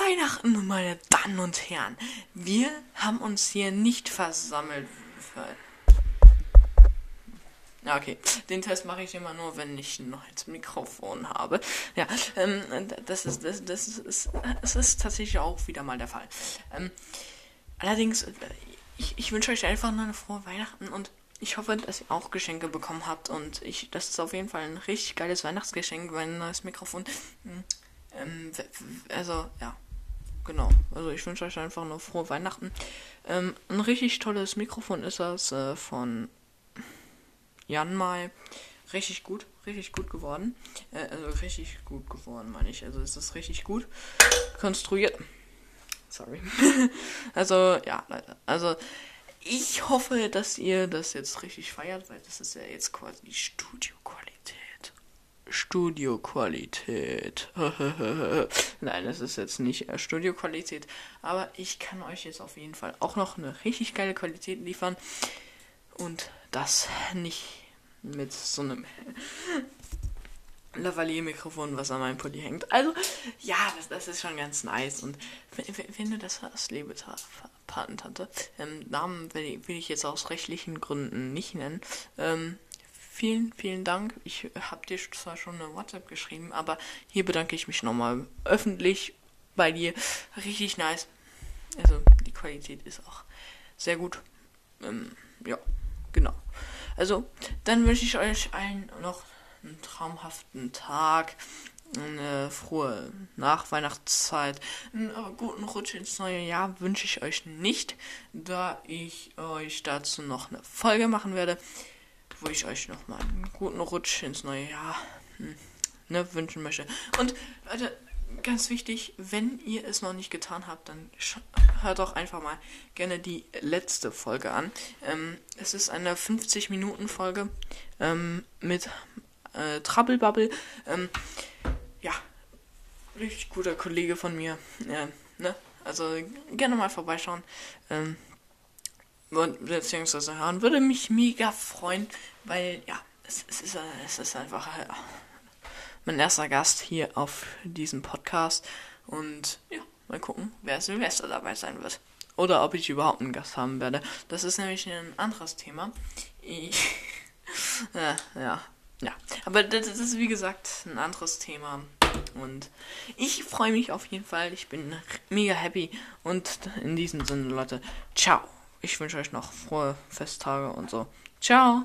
Weihnachten, meine Damen und Herren. Wir haben uns hier nicht versammelt. Ja, okay. Den Test mache ich immer nur, wenn ich noch jetzt Mikrofon habe. Ja, ähm, das ist, das, das ist, das ist tatsächlich auch wieder mal der Fall. Ähm, allerdings, äh, ich, ich wünsche euch einfach nur eine frohe Weihnachten und ich hoffe, dass ihr auch Geschenke bekommen habt und ich, das ist auf jeden Fall ein richtig geiles Weihnachtsgeschenk, mein neues Mikrofon. Hm, ähm, also, ja. Genau. Also ich wünsche euch einfach nur frohe Weihnachten. Ähm, ein richtig tolles Mikrofon ist das äh, von Jan Mai. Richtig gut, richtig gut geworden. Äh, also richtig gut geworden, meine ich. Also ist richtig gut konstruiert. Sorry. also, ja, Leute. Also, ich hoffe, dass ihr das jetzt richtig feiert, weil das ist ja jetzt quasi Studioqualität. Studioqualität. Nein, das ist jetzt nicht äh, Studioqualität. Aber ich kann euch jetzt auf jeden Fall auch noch eine richtig geile Qualität liefern. Und das nicht mit so einem Lavalier-Mikrofon, was an meinem Pulli hängt. Also, ja, das, das ist schon ganz nice. Und wenn du das hast, liebe Patentante, ähm, Namen will, will, ich jetzt aus rechtlichen Gründen nicht nennen. Ähm, vielen, vielen Dank. Ich habe dir zwar schon eine WhatsApp geschrieben, aber hier bedanke ich mich nochmal öffentlich bei dir. Richtig nice. Also, die Qualität ist auch sehr gut. Ähm, ja, genau. Also, dann wünsche ich euch allen noch einen traumhaften Tag, eine frohe Nachweihnachtszeit, einen äh, guten Rutsch ins neue Jahr wünsche ich euch nicht, da ich euch dazu noch eine Folge machen werde, wo ich euch nochmal einen guten Rutsch ins neue Jahr hm, ne, wünschen möchte. Und Leute, ganz wichtig, wenn ihr es noch nicht getan habt, dann hört doch einfach mal gerne die letzte Folge an. Ähm, es ist eine 50-Minuten-Folge ähm, mit äh, Trouble Bubble. Ähm, ja, richtig guter Kollege von mir. Äh, ne? Also gerne mal vorbeischauen. Beziehungsweise hören. Würde mich mega freuen, weil ja, es, es, ist, es ist einfach ja, mein erster Gast hier auf diesem Podcast. Und ja, mal gucken, wer Silvester dabei sein wird. Oder ob ich überhaupt einen Gast haben werde. Das ist nämlich ein anderes Thema. Ich, ja, ja, ja, aber das ist wie gesagt ein anderes Thema. Und ich freue mich auf jeden Fall. Ich bin mega happy. Und in diesem Sinne, Leute, ciao. Ich wünsche euch noch frohe Festtage und so. Ciao.